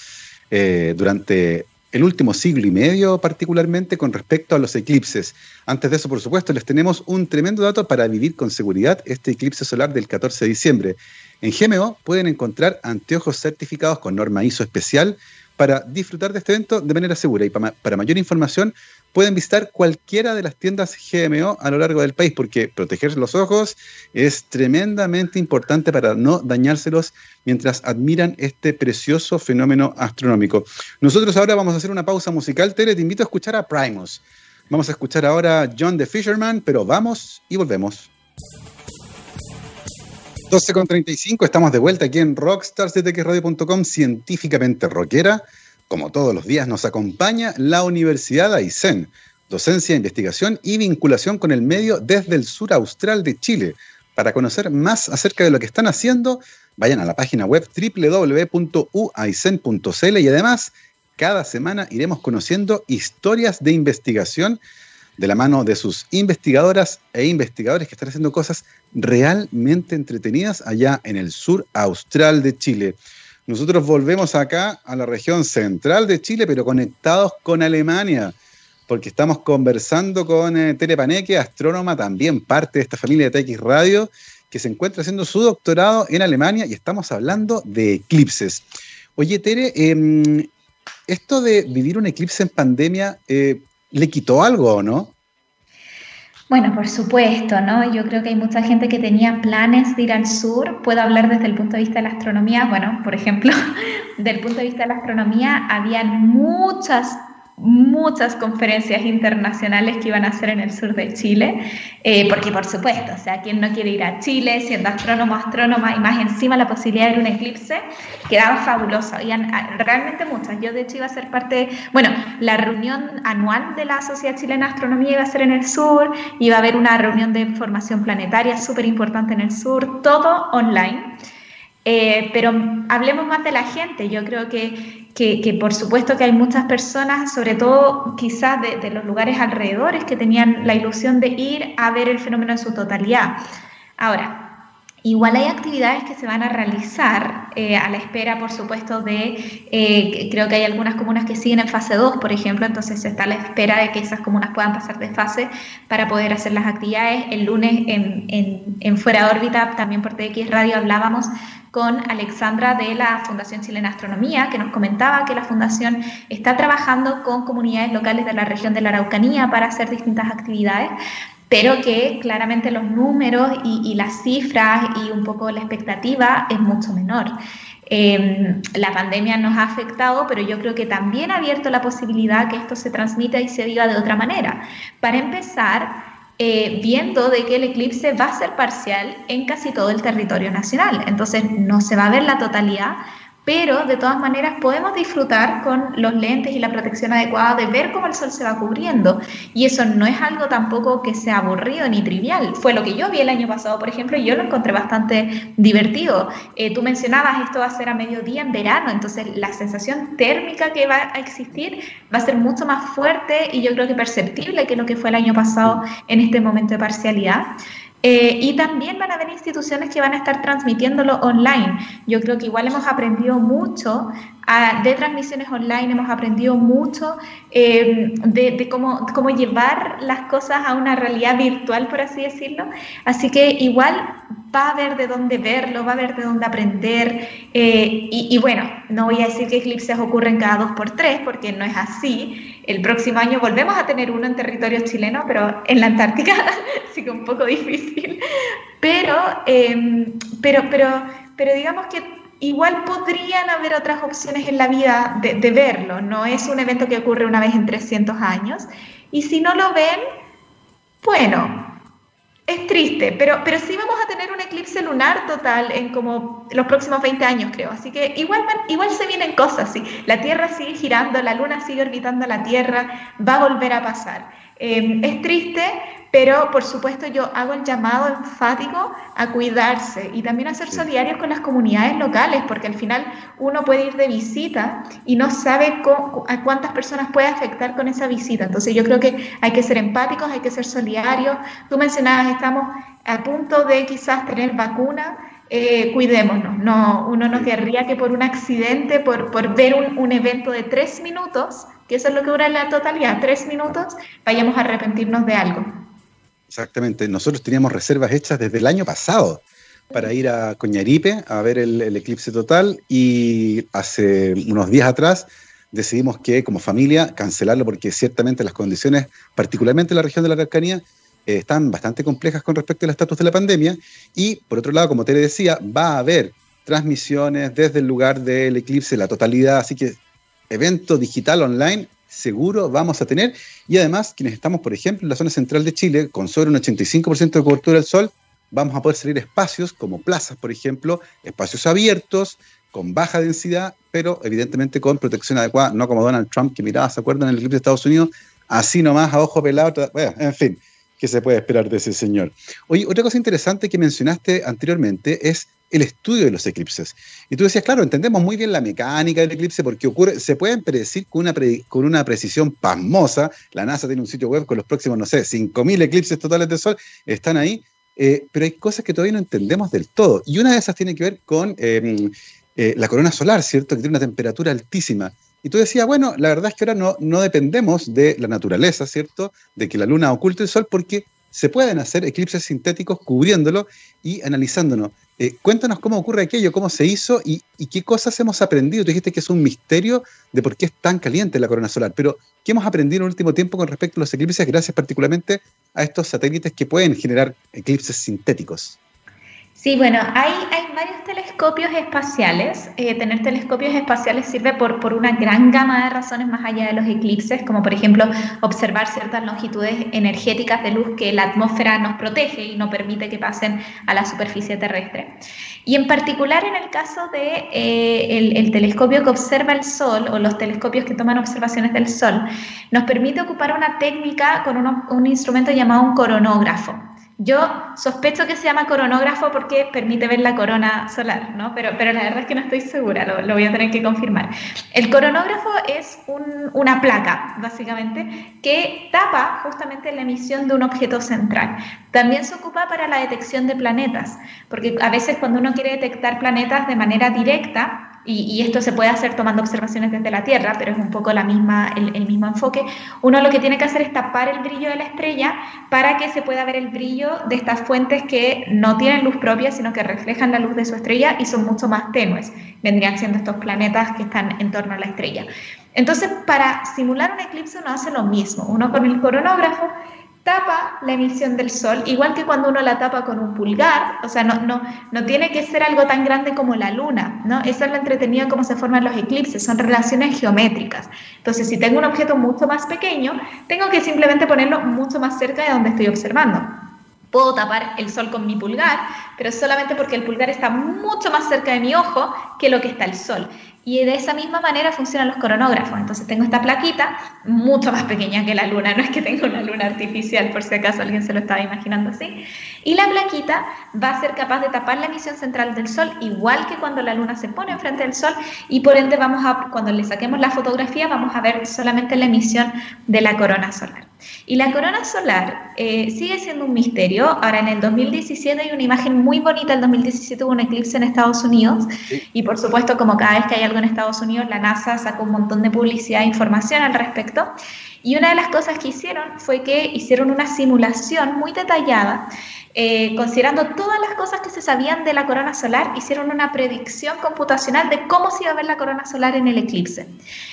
eh, durante el último siglo y medio particularmente con respecto a los eclipses. Antes de eso, por supuesto, les tenemos un tremendo dato para vivir con seguridad este eclipse solar del 14 de diciembre. En GMO pueden encontrar anteojos certificados con norma ISO especial para disfrutar de este evento de manera segura. Y para, mayor información pueden visitar cualquiera de las tiendas GMO a lo largo del país, porque proteger los ojos es tremendamente importante para no dañárselos mientras admiran este precioso fenómeno astronómico. Nosotros ahora vamos a hacer una pausa musical. Tere, te invito a escuchar a Primus. Vamos a escuchar ahora John the Fisherman, pero vamos y volvemos. 12.35, estamos de vuelta aquí en rockstarsdtxradio.com, científicamente rockera. Como todos los días nos acompaña la Universidad Aysén, docencia, investigación y vinculación con el medio desde el sur austral de Chile. Para conocer más acerca de lo que están haciendo, vayan a la página web www.uaisen.cl y además cada semana iremos conociendo historias de investigación de la mano de sus investigadoras e investigadores que están haciendo cosas realmente entretenidas allá en el sur austral de Chile. Nosotros volvemos acá a la región central de Chile, pero conectados con Alemania, porque estamos conversando con eh, Tere Paneque, astrónoma, también parte de esta familia de TX Radio, que se encuentra haciendo su doctorado en Alemania y estamos hablando de eclipses. Oye, Tere, em, esto de vivir un eclipse en pandemia, eh, ¿Le quitó algo o no? Bueno, por supuesto, ¿no? Yo creo que hay mucha gente que tenía planes de ir al sur. Puedo hablar desde el punto de vista de la astronomía. Bueno, por ejemplo, [laughs] del punto de vista de la astronomía, había muchas muchas conferencias internacionales que iban a hacer en el sur de Chile, eh, porque por supuesto, o sea, quien no quiere ir a Chile siendo astrónomo, astrónoma y más encima la posibilidad de ver un eclipse, quedaba fabuloso. Y ah, realmente muchas. Yo de hecho iba a ser parte, bueno, la reunión anual de la Sociedad Chilena de Astronomía iba a ser en el sur, iba a haber una reunión de formación planetaria súper importante en el sur, todo online. Eh, pero hablemos más de la gente. Yo creo que, que, por supuesto que hay muchas personas, sobre todo quizás de, los lugares alrededores, que tenían la ilusión de ir a ver el fenómeno en su totalidad. Ahora, Igual hay actividades que se van a realizar eh, a la espera, por supuesto, de, eh, creo que hay algunas comunas que siguen en fase 2, por ejemplo, entonces se está a la espera de que esas comunas puedan pasar de fase para poder hacer las actividades. El lunes en, en, Fuera de órbita, también por TX Radio, hablábamos con Alexandra de la Fundación Chilena Astronomía, que nos comentaba que la Fundación está trabajando con comunidades locales de la región de la Araucanía para hacer distintas actividades, pero que claramente los números y, las cifras y un poco la expectativa es mucho menor. Em, la pandemia nos ha afectado, pero yo creo que también ha abierto la posibilidad que esto se transmita y se viva de otra manera. Para empezar, eh, viendo de que el eclipse va a ser parcial en casi todo el territorio nacional. Entonces no se va a ver la totalidad, pero de todas maneras podemos disfrutar con los lentes y la protección adecuada de ver cómo el sol se va cubriendo. Y eso no es algo tampoco que sea aburrido ni trivial. Fue lo que yo vi el año pasado, por ejemplo, y yo lo encontré bastante divertido. Eh, tú mencionabas, esto va a ser a mediodía en verano, entonces la sensación térmica que va a existir va a ser mucho más fuerte y yo creo que perceptible que lo que fue el año pasado en este momento de parcialidad. Eh, y también van a haber instituciones que van a estar transmitiéndolo online. Yo creo que igual hemos aprendido mucho de transmisiones online, hemos aprendido mucho eh, de, cómo, cómo, llevar las cosas a una realidad virtual, por así decirlo. Así que igual va a haber de dónde verlo, va a haber de dónde aprender. Eh, y, bueno, no voy a decir que eclipses ocurren cada dos por tres, porque no es así. El próximo año volvemos a tener uno en territorio chileno, pero en la Antártica [laughs] sí que un poco difícil. Pero, em, pero, pero, pero digamos que igual podrían haber otras opciones en la vida de, verlo. No es un evento que ocurre una vez en 300 años. Y si no lo ven, bueno, es triste, pero, pero sí vamos a tener un eclipse lunar total en como los próximos 20 años, creo. Así que igual, igual se vienen cosas, sí. La Tierra sigue girando, la Luna sigue orbitando a la Tierra, va a volver a pasar. Eh, es triste, pero por supuesto yo hago el llamado enfático a cuidarse y también a ser solidarios con las comunidades locales, porque al final uno puede ir de visita y no sabe a cuántas personas puede afectar con esa visita. Entonces yo creo que hay que ser empáticos, hay que ser solidarios. Tú mencionabas, estamos a punto de quizás tener vacuna. Eh, cuidémonos, no, uno no querría que por un accidente, por, por ver un, un evento de tres minutos, que eso es lo que dura la totalidad, tres minutos, vayamos a arrepentirnos de algo. Exactamente, nosotros teníamos reservas hechas desde el año pasado para ir a Coñaripe a ver el, eclipse total y hace unos días atrás decidimos que como familia cancelarlo porque ciertamente las condiciones, particularmente en la región de la Araucanía, eh, están bastante complejas con respecto al estatus de la pandemia. Y por otro lado, como te decía, va a haber transmisiones desde el lugar del eclipse, la totalidad, así que evento digital online seguro vamos a tener. Y además, quienes estamos, por ejemplo, en la zona central de Chile, con sobre un 85% de cobertura del sol, vamos a poder salir espacios como plazas, por ejemplo, espacios abiertos, con baja densidad, pero evidentemente con protección adecuada, no como Donald Trump que miraba, ¿se acuerdan? En el eclipse de Estados Unidos, así nomás a ojo pelado, en fin, ¿qué se puede esperar de ese señor? Oye, otra cosa interesante que mencionaste anteriormente es el estudio de los eclipses. Y tú decías, claro, entendemos muy bien la mecánica del eclipse porque ocurre, se pueden predecir con una, con una precisión pasmosa. La NASA tiene un sitio web con los próximos, no sé, 5.000 eclipses totales de sol, están ahí, eh, pero hay cosas que todavía no entendemos del todo. Y una de esas tiene que ver con em, eh, la corona solar, ¿cierto? Que tiene una temperatura altísima. Y tú decías, bueno, la verdad es que ahora no, no dependemos de la naturaleza, ¿cierto? De que la luna oculte el sol porque se pueden hacer eclipses sintéticos cubriéndolo y analizándonos. Eh, cuéntanos cómo ocurre aquello, cómo se hizo y, qué cosas hemos aprendido. Tú dijiste que es un misterio de por qué es tan caliente la corona solar, pero ¿qué hemos aprendido en el último tiempo con respecto a los eclipses gracias particularmente a estos satélites que pueden generar eclipses sintéticos? Sí, bueno, hay, varios telescopios espaciales. Eh, tener telescopios espaciales sirve por, por una gran gama de razones más allá de los eclipses, como por ejemplo observar ciertas longitudes energéticas de luz que la atmósfera nos protege y no permite que pasen a la superficie terrestre. Y en particular en el caso de eh, el, telescopio que observa el Sol o los telescopios que toman observaciones del Sol, nos permite ocupar una técnica con un instrumento llamado un coronógrafo. Yo sospecho que se llama coronógrafo porque permite ver la corona solar, ¿no? Pero, pero la verdad es que no estoy segura, lo, voy a tener que confirmar. El coronógrafo es una placa, básicamente, que tapa justamente la emisión de un objeto central. También se ocupa para la detección de planetas, porque a veces cuando uno quiere detectar planetas de manera directa, y, esto se puede hacer tomando observaciones desde la Tierra, pero es un poco la misma, el, mismo enfoque, uno lo que tiene que hacer es tapar el brillo de la estrella para que se pueda ver el brillo de estas fuentes que no tienen luz propia, sino que reflejan la luz de su estrella y son mucho más tenues. Vendrían siendo estos planetas que están en torno a la estrella. Entonces, para simular un eclipse uno hace lo mismo. Uno con el coronógrafo tapa la emisión del sol, igual que cuando uno la tapa con un pulgar, o sea, no, no, no tiene que ser algo tan grande como la luna, ¿no? Eso es lo entretenido cómo se forman los eclipses, son relaciones geométricas. Entonces, si tengo un objeto mucho más pequeño, tengo que simplemente ponerlo mucho más cerca de donde estoy observando. Puedo tapar el sol con mi pulgar, pero solamente porque el pulgar está mucho más cerca de mi ojo que lo que está el sol. Y de esa misma manera funcionan los coronógrafos. Entonces tengo esta plaquita mucho más pequeña que la luna, [laughs] no es que tenga una luna artificial, por si acaso alguien se lo estaba imaginando así. Y la plaquita va a ser capaz de tapar la emisión central del Sol, igual que cuando la luna se pone enfrente del Sol, y por ende vamos a, cuando le saquemos la fotografía, vamos a ver solamente la emisión de la corona solar. Y la corona solar eh, sigue siendo un misterio. Ahora, en el 2017 hay una imagen muy bonita. El 2017 hubo un eclipse en Estados Unidos. Y por supuesto, como cada vez que hay algo en Estados Unidos, la NASA sacó un montón de publicidad e información al respecto. Y una de las cosas que hicieron fue que hicieron una simulación muy detallada eh, considerando todas las cosas que se sabían de la corona solar, hicieron una predicción computacional de cómo se iba a ver la corona solar en el eclipse.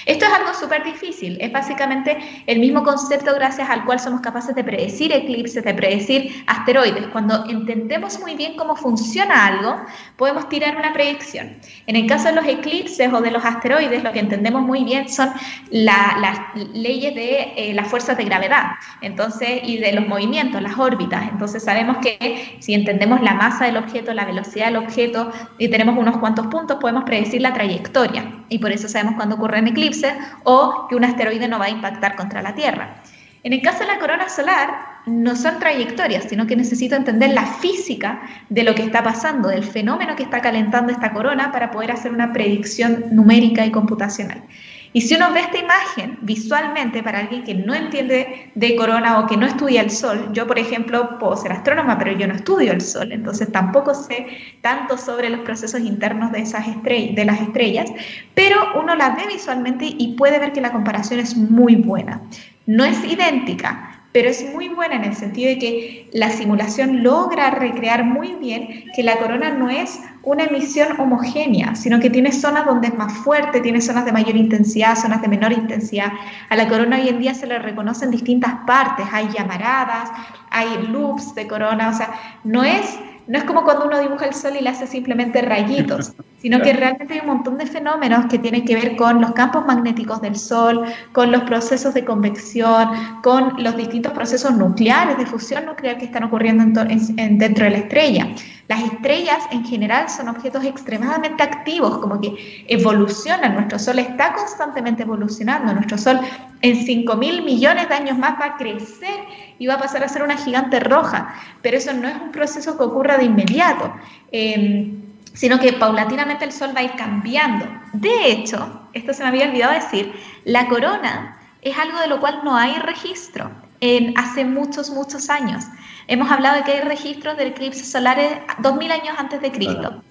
Esto es algo súper difícil, es básicamente el mismo concepto gracias al cual somos capaces de predecir eclipses, de predecir asteroides. Cuando entendemos muy bien cómo funciona algo, podemos tirar una predicción. En el caso de los eclipses o de los asteroides, lo que entendemos muy bien son las leyes de eh, las fuerzas de gravedad entonces, y de los movimientos, las órbitas. Entonces sabemos que si entendemos la masa del objeto, la velocidad del objeto y tenemos unos cuantos puntos, podemos predecir la trayectoria. Y por eso sabemos cuándo ocurren eclipses o que un asteroide no va a impactar contra la Tierra. En el caso de la corona solar, no son trayectorias, sino que necesito entender la física de lo que está pasando, del fenómeno que está calentando esta corona para poder hacer una predicción numérica y computacional. Y si uno ve esta imagen visualmente para alguien que no entiende de corona o que no estudia el sol, yo por ejemplo puedo ser astrónoma, pero yo no estudio el sol, entonces tampoco sé tanto sobre los procesos internos de, esas estrellas, de las estrellas, pero uno la ve visualmente y puede ver que la comparación es muy buena. No es idéntica, pero es muy buena en el sentido de que la simulación logra recrear muy bien que la corona no es una emisión homogénea, sino que tiene zonas donde es más fuerte, tiene zonas de mayor intensidad, zonas de menor intensidad. A la corona hoy en día se le reconocen distintas partes, hay llamaradas, hay loops de corona, o sea, no es no es como cuando uno dibuja el sol y le hace simplemente rayitos, [laughs] sino que realmente hay un montón de fenómenos que tienen que ver con los campos magnéticos del sol, con los procesos de convección, con los distintos procesos nucleares de fusión nuclear que están ocurriendo dentro de la estrella. Las estrellas en general son objetos extremadamente activos, como que evolucionan. Nuestro Sol está constantemente evolucionando. Nuestro Sol en 5 mil millones de años más va a crecer y va a pasar a ser una gigante roja. Pero eso no es un proceso que ocurra de inmediato, em, sino que paulatinamente el Sol va a ir cambiando. De hecho, esto se me había olvidado decir, la corona es algo de lo cual no hay registro en hace muchos, muchos años. Hemos hablado de que hay registros de eclipses solares 2000 años antes de Cristo.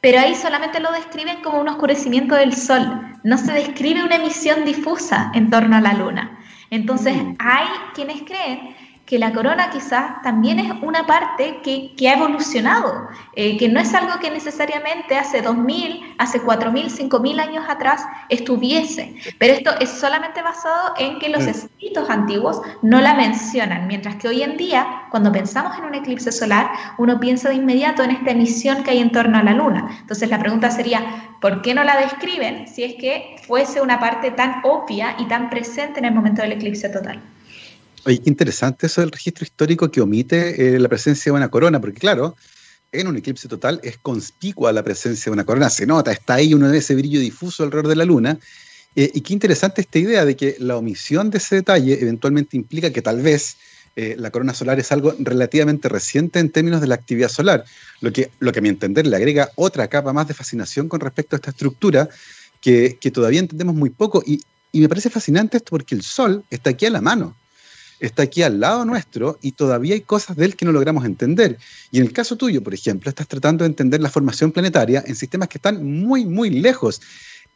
Pero ahí solamente lo describen como un oscurecimiento del sol. No se describe una emisión difusa en torno a la luna. Entonces, mm. hay quienes creen que la corona quizás también es una parte que, que ha evolucionado, eh, que no es algo que necesariamente hace 2.000, hace 4.000, 5.000 años atrás estuviese, pero esto es solamente basado en que los mm. escritos antiguos no la mencionan, mientras que hoy en día, cuando pensamos en un eclipse solar, uno piensa de inmediato en esta emisión que hay en torno a la luna. Entonces la pregunta sería, ¿por qué no la describen si es que fuese una parte tan obvia y tan presente en el momento del eclipse total? Oye, qué interesante eso del registro histórico que omite eh, la presencia de una corona, porque claro, en un eclipse total es conspicua la presencia de una corona, se nota, está ahí uno de ese brillo difuso alrededor de la luna. Eh, y qué interesante esta idea de que la omisión de ese detalle eventualmente implica que tal vez eh, la corona solar es algo relativamente reciente en términos de la actividad solar, lo que, lo que a mi entender le agrega otra capa más de fascinación con respecto a esta estructura que, todavía entendemos muy poco. Y, y me parece fascinante esto porque el Sol está aquí a la mano está aquí al lado nuestro y todavía hay cosas de él que no logramos entender. Y en el caso tuyo, por ejemplo, estás tratando de entender la formación planetaria en sistemas que están muy, muy lejos.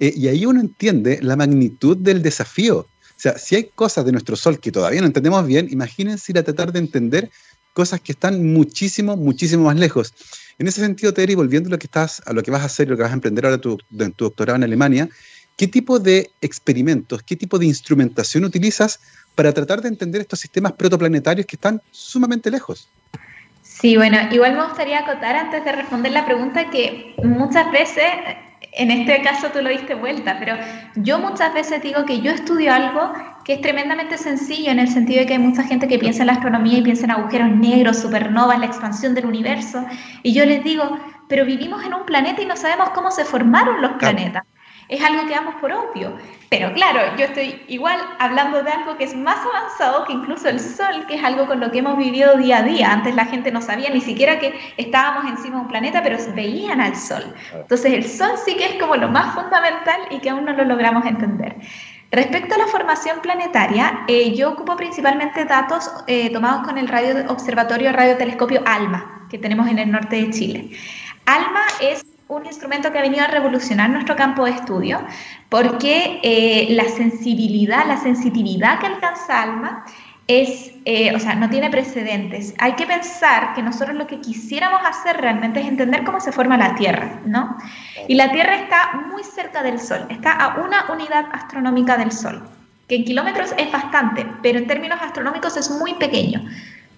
Eh, y ahí uno entiende la magnitud del desafío. O sea, si hay cosas de nuestro Sol que todavía no entendemos bien, imagínense ir a tratar de entender cosas que están muchísimo, muchísimo más lejos. En ese sentido, Terry, volviendo a lo que, estás, a lo que vas a hacer, lo que vas a emprender ahora tu, en tu doctorado en Alemania, ¿qué tipo de experimentos, qué tipo de instrumentación utilizas para tratar de entender estos sistemas protoplanetarios que están sumamente lejos. Sí, bueno, igual me gustaría acotar antes de responder la pregunta que muchas veces, en este caso tú lo diste vuelta, pero yo muchas veces digo que yo estudio algo que es tremendamente sencillo en el sentido de que hay mucha gente que piensa en la astronomía y piensa en agujeros negros, supernovas, la expansión del universo, y yo les digo, pero vivimos en un planeta y no sabemos cómo se formaron los planetas es algo que damos por obvio. Pero claro, yo estoy igual hablando de algo que es más avanzado que incluso el Sol, que es algo con lo que hemos vivido día a día. Antes la gente no sabía ni siquiera que estábamos encima de un planeta, pero veían al Sol. Entonces el Sol sí que es como lo más fundamental y que aún no lo logramos entender. Respecto a la formación planetaria, eh, yo ocupo principalmente datos eh, tomados con el radio observatorio radiotelescopio ALMA, que tenemos en el norte de Chile. ALMA es un instrumento que ha venido a revolucionar nuestro campo de estudio, porque eh, la sensibilidad, la sensitividad que alcanza ALMA es, eh, o sea, no tiene precedentes. Hay que pensar que nosotros lo que quisiéramos hacer realmente es entender cómo se forma la Tierra, ¿no? Y la Tierra está muy cerca del Sol, está a una unidad astronómica del Sol, que en kilómetros es bastante, pero en términos astronómicos es muy pequeño.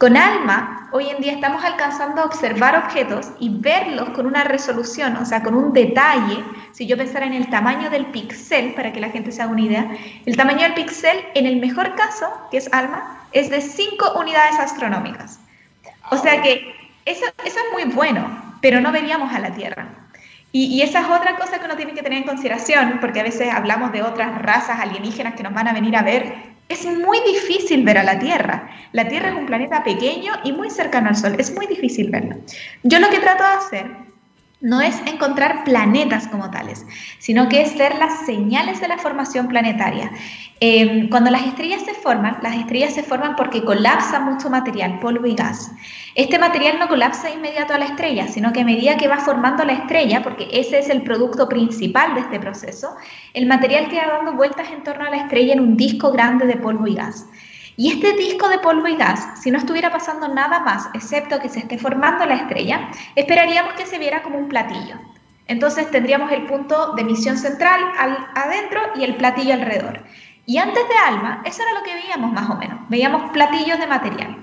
Con ALMA, hoy en día estamos alcanzando a observar objetos y verlos con una resolución, o sea, con un detalle. Si yo pensara en el tamaño del píxel, para que la gente se haga una idea, el tamaño del píxel, en el mejor caso, que es ALMA, es de 5 unidades astronómicas. O sea que eso, eso es muy bueno, pero no veríamos a la Tierra. Y, y, esa es otra cosa que uno tiene que tener en consideración, porque a veces hablamos de otras razas alienígenas que nos van a venir a ver es muy difícil ver a la Tierra. La Tierra es un planeta pequeño y muy cercano al Sol. Es muy difícil verlo. Yo lo que trato de hacer no es encontrar planetas como tales, sino que es ver las señales de la formación planetaria. Em, cuando las estrellas se forman, las estrellas se forman porque colapsa mucho material, polvo y gas. Este material no colapsa inmediato a la estrella, sino que a medida que va formando la estrella, porque ese es el producto principal de este proceso, el material queda dando vueltas en torno a la estrella en un disco grande de polvo y gas. Y este disco de polvo y gas, si no estuviera pasando nada más, excepto que se esté formando la estrella, esperaríamos que se viera como un platillo. Entonces tendríamos el punto de emisión central adentro y el platillo alrededor. Y antes de ALMA, eso era lo que veíamos más o menos. Veíamos platillos de material.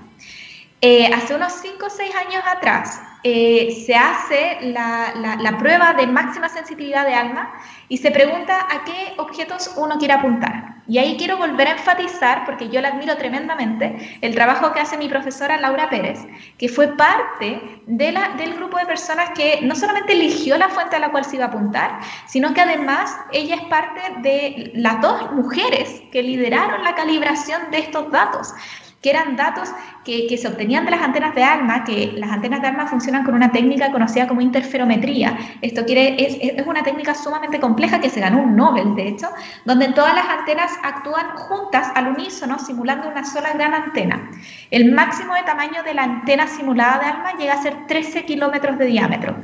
Eh, hace unos 5 o 6 años atrás eh, se hace la, prueba de máxima sensibilidad de ALMA y se pregunta a qué objetos uno quiere apuntar. Y ahí quiero volver a enfatizar, porque yo la admiro tremendamente, el trabajo que hace mi profesora Laura Pérez, que fue parte de la, del grupo de personas que no solamente eligió la fuente a la cual se iba a apuntar, sino que además ella es parte de las dos mujeres que lideraron la calibración de estos datos que eran datos que, se obtenían de las antenas de ALMA, que las antenas de ALMA funcionan con una técnica conocida como interferometría. Esto quiere, es, es una técnica sumamente compleja que se ganó un Nobel, de hecho, donde todas las antenas actúan juntas al unísono, simulando una sola gran antena. El máximo de tamaño de la antena simulada de ALMA llega a ser 13 kilómetros de diámetro.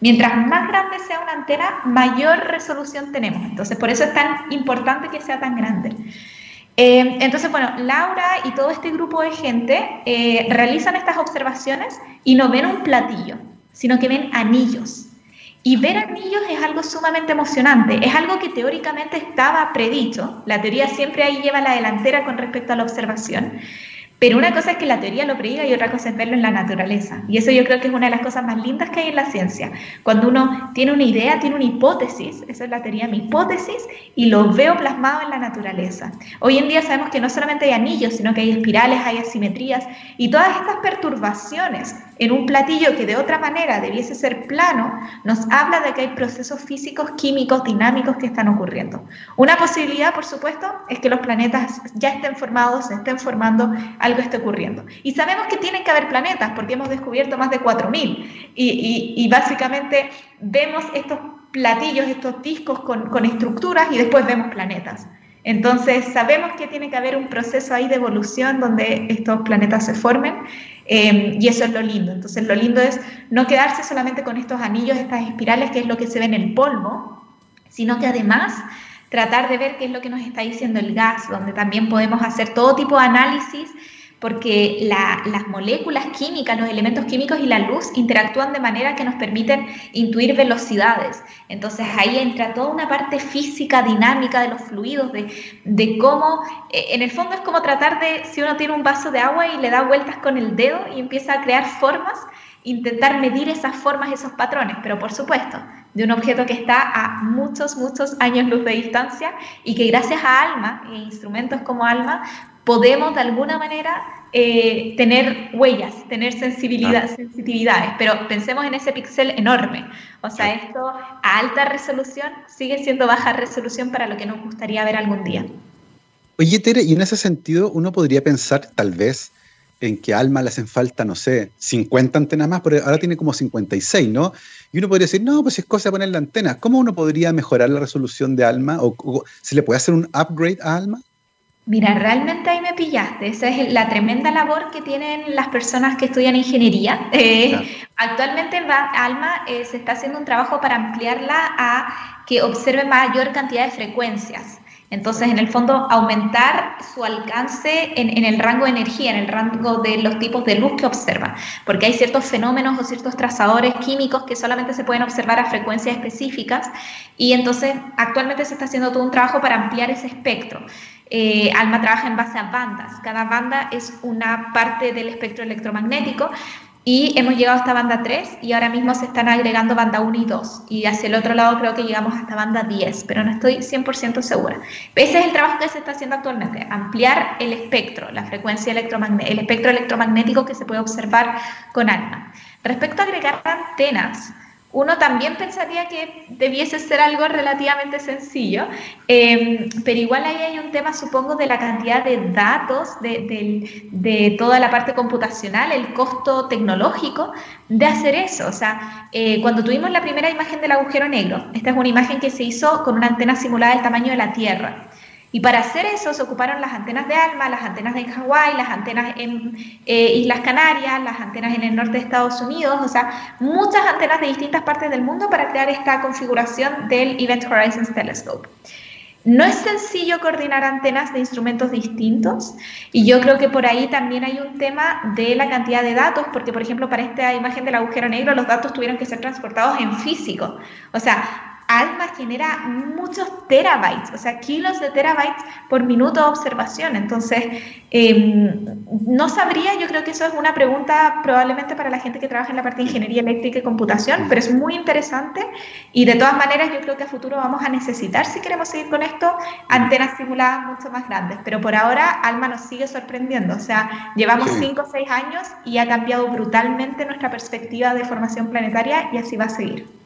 Mientras más grande sea una antena, mayor resolución tenemos. Entonces, por eso es tan importante que sea tan grande. Eh, entonces, bueno, Laura y todo este grupo de gente eh, realizan estas observaciones y no ven un platillo, sino que ven anillos. Y ver anillos es algo sumamente emocionante, es algo que teóricamente estaba predicho, la teoría siempre ahí lleva la delantera con respecto a la observación, pero una cosa es que la teoría lo prediga y otra cosa es verlo en la naturaleza. Y eso yo creo que es una de las cosas más lindas que hay en la ciencia. Cuando uno tiene una idea, tiene una hipótesis, esa es la teoría, mi hipótesis, y lo veo plasmado en la naturaleza. Hoy en día sabemos que no solamente hay anillos, sino que hay espirales, hay asimetrías, y todas estas perturbaciones en un platillo que de otra manera debiese ser plano, nos habla de que hay procesos físicos, químicos, dinámicos que están ocurriendo. Una posibilidad, por supuesto, es que los planetas ya estén formados, se estén formando, algo esté ocurriendo. Y sabemos que tienen que haber planetas, porque hemos descubierto más de 4.000. Y, y, básicamente vemos estos platillos, estos discos con, con estructuras y después vemos planetas. Entonces sabemos que tiene que haber un proceso ahí de evolución donde estos planetas se formen Em, y eso es lo lindo. Entonces, lo lindo es no quedarse solamente con estos anillos, estas espirales, que es lo que se ve en el polvo, sino que además tratar de ver qué es lo que nos está diciendo el gas, donde también podemos hacer todo tipo de análisis porque las moléculas químicas, los elementos químicos y la luz interactúan de manera que nos permiten intuir velocidades. Entonces ahí entra toda una parte física, dinámica de los fluidos, de, cómo, eh, en el fondo es como tratar de, si uno tiene un vaso de agua y le da vueltas con el dedo y empieza a crear formas, intentar medir esas formas, esos patrones, pero por supuesto, de un objeto que está a muchos, muchos años luz de distancia y que gracias a ALMA e instrumentos como ALMA podemos de alguna manera eh, tener huellas, tener sensibilidad, sensitividades, pero pensemos en ese píxel enorme. O sea, esto a alta resolución sigue siendo baja resolución para lo que nos gustaría ver algún día. Oye, Tere, y en ese sentido uno podría pensar tal vez en que Alma le hacen falta, no sé, 50 antenas más, pero ahora tiene como 56, ¿no? Y uno podría decir, no, pues es cosa de poner la antena. ¿Cómo uno podría mejorar la resolución de Alma? ¿O, o se le puede hacer un upgrade a Alma? Mira, realmente ahí me pillaste. Esa es la tremenda labor que tienen las personas que estudian ingeniería. [laughs] Eh, actualmente en ALMA eh, se está haciendo un trabajo para ampliarla a que observe mayor cantidad de frecuencias. Entonces, en el fondo, aumentar su alcance en, en, el rango de energía, en el rango de los tipos de luz que observa, porque hay ciertos fenómenos o ciertos trazadores químicos que solamente se pueden observar a frecuencias específicas y entonces actualmente se está haciendo todo un trabajo para ampliar ese espectro. Eh, ALMA trabaja en base a bandas. Cada banda es una parte del espectro electromagnético y hemos llegado hasta banda 3 y ahora mismo se están agregando banda 1 y 2. Y hacia el otro lado creo que llegamos hasta banda 10, pero no estoy 100% segura. Ese es el trabajo que se está haciendo actualmente, ampliar el espectro, la frecuencia electromagnética, el espectro electromagnético que se puede observar con ALMA. Respecto a agregar antenas, uno también pensaría que debiese ser algo relativamente sencillo, em, pero igual ahí hay un tema, supongo, de la cantidad de datos, de, toda la parte computacional, el costo tecnológico de hacer eso. O sea, eh, cuando tuvimos la primera imagen del agujero negro, esta es una imagen que se hizo con una antena simulada del tamaño de la Tierra. Y para hacer eso se ocuparon las antenas de ALMA, las antenas de Hawái, las antenas en eh, Islas Canarias, las antenas en el norte de Estados Unidos, o sea, muchas antenas de distintas partes del mundo para crear esta configuración del Event Horizons Telescope. no es sencillo coordinar antenas de instrumentos distintos y yo creo que por ahí también hay un tema de la cantidad de datos, porque por ejemplo para esta imagen del agujero negro los datos tuvieron que ser transportados en físico. O sea, ALMA genera muchos terabytes, o sea, kilos de terabytes por minuto de observación. Entonces, em, no sabría, yo creo que eso es una pregunta probablemente para la gente que trabaja en la parte de ingeniería eléctrica y computación, pero es muy interesante. Y de todas maneras yo creo que a futuro vamos a necesitar, si queremos seguir con esto, antenas simuladas mucho más grandes. Pero por ahora, ALMA nos sigue sorprendiendo, o sea, llevamos 5 o 6 años y ha cambiado brutalmente nuestra perspectiva de formación planetaria y así va a seguir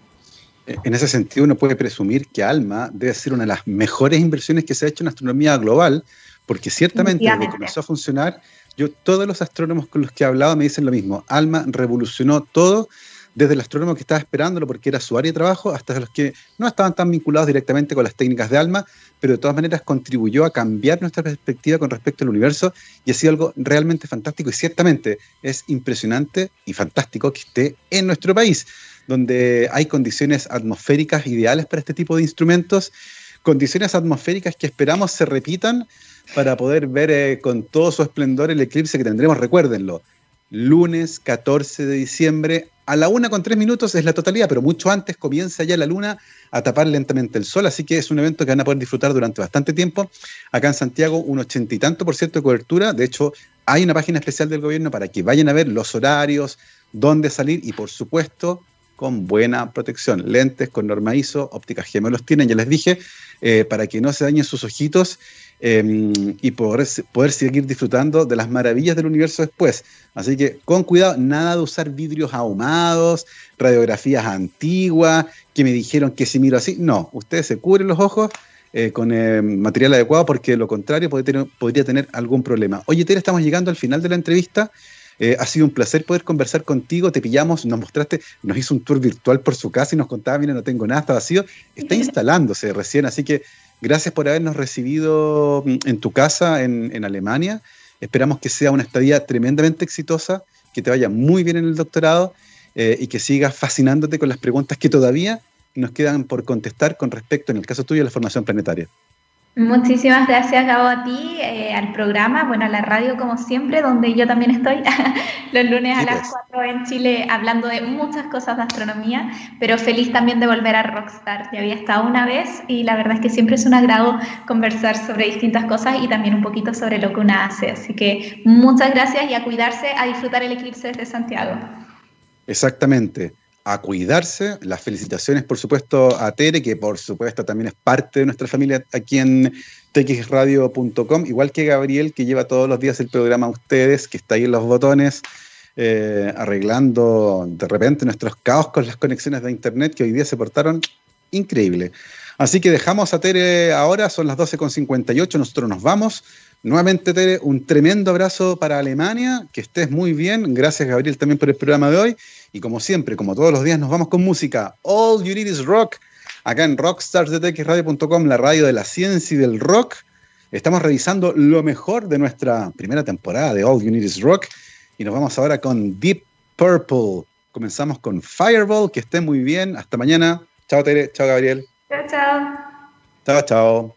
en ese sentido uno puede presumir que ALMA debe ser una de las mejores inversiones que se ha hecho en astronomía global, porque ciertamente desde que comenzó a funcionar, yo todos los astrónomos con los que he hablado me dicen lo mismo, ALMA revolucionó todo, desde el astrónomo que estaba esperándolo porque era su área de trabajo, hasta los que no estaban tan vinculados directamente con las técnicas de ALMA, pero de todas maneras contribuyó a cambiar nuestra perspectiva con respecto al universo y ha sido algo realmente fantástico y ciertamente es impresionante y fantástico que esté en nuestro país donde hay condiciones atmosféricas ideales para este tipo de instrumentos, condiciones atmosféricas que esperamos se repitan para poder ver eh, con todo su esplendor el eclipse que tendremos, recuérdenlo, lunes 14 de diciembre a la una con tres minutos es la totalidad, pero mucho antes comienza ya la luna a tapar lentamente el sol, así que es un evento que van a poder disfrutar durante bastante tiempo. Acá en Santiago, un ochenta y tanto por ciento de cobertura. De hecho, hay una página especial del gobierno para que vayan a ver los horarios, dónde salir y, por supuesto, con buena protección. Lentes con norma ISO, ópticas gemelos tienen, ya les dije, eh, para que no se dañen sus ojitos em, y poder, poder seguir disfrutando de las maravillas del universo después. Así que con cuidado, nada de usar vidrios ahumados, radiografías antiguas, que me dijeron que si miro así. No, ustedes se cubren los ojos. Eh, con eh, material adecuado porque de lo contrario podría tener algún problema. Oye, Tere, estamos llegando al final de la entrevista. Eh, ha sido un placer poder conversar contigo. Te pillamos, nos mostraste, nos hizo un tour virtual por su casa y nos contaba, mira, no tengo nada, está vacío. Está [laughs] instalándose recién, así que gracias por habernos recibido mm, en tu casa en, Alemania. Esperamos que sea una estadía tremendamente exitosa, que te vaya muy bien en el doctorado eh, y que sigas fascinándote con las preguntas que todavía nos quedan por contestar con respecto, en el caso tuyo, a la formación planetaria. Muchísimas gracias, Gabo, a ti, eh, al programa, bueno, a la radio como siempre, donde yo también estoy [laughs] los lunes a las 4 pues. en Chile hablando de muchas cosas de astronomía, pero feliz también de volver a Rockstar. Ya había estado una vez y la verdad es que siempre es un agrado conversar sobre distintas cosas y también un poquito sobre lo que una hace. Así que muchas gracias y a cuidarse, a disfrutar el eclipse desde Santiago. Exactamente a cuidarse. Las felicitaciones, por supuesto, a Tere, que por supuesto también es parte de nuestra familia aquí en txradio.com, igual que Gabriel, que lleva todos los días el programa a ustedes, que está ahí en los botones, eh, arreglando de repente nuestros caos con las conexiones de Internet, que hoy día se portaron increíble. Así que dejamos a Tere ahora, son las 12.58, nosotros nos vamos. Nuevamente, Tere, un tremendo abrazo para Alemania, que estés muy bien. Gracias, Gabriel, también por el programa de hoy. Y como siempre, como todos los días, nos vamos con música. All You Need Is Rock, acá en rockstarsdetxradio.com, la radio de la ciencia y del rock. Estamos revisando lo mejor de nuestra primera temporada de All You Need Is Rock. Y nos vamos ahora con Deep Purple. Comenzamos con Fireball, que esté muy bien. Hasta mañana. Chao, Tere. Chao, Gabriel. Chao, chao. Chao, chao.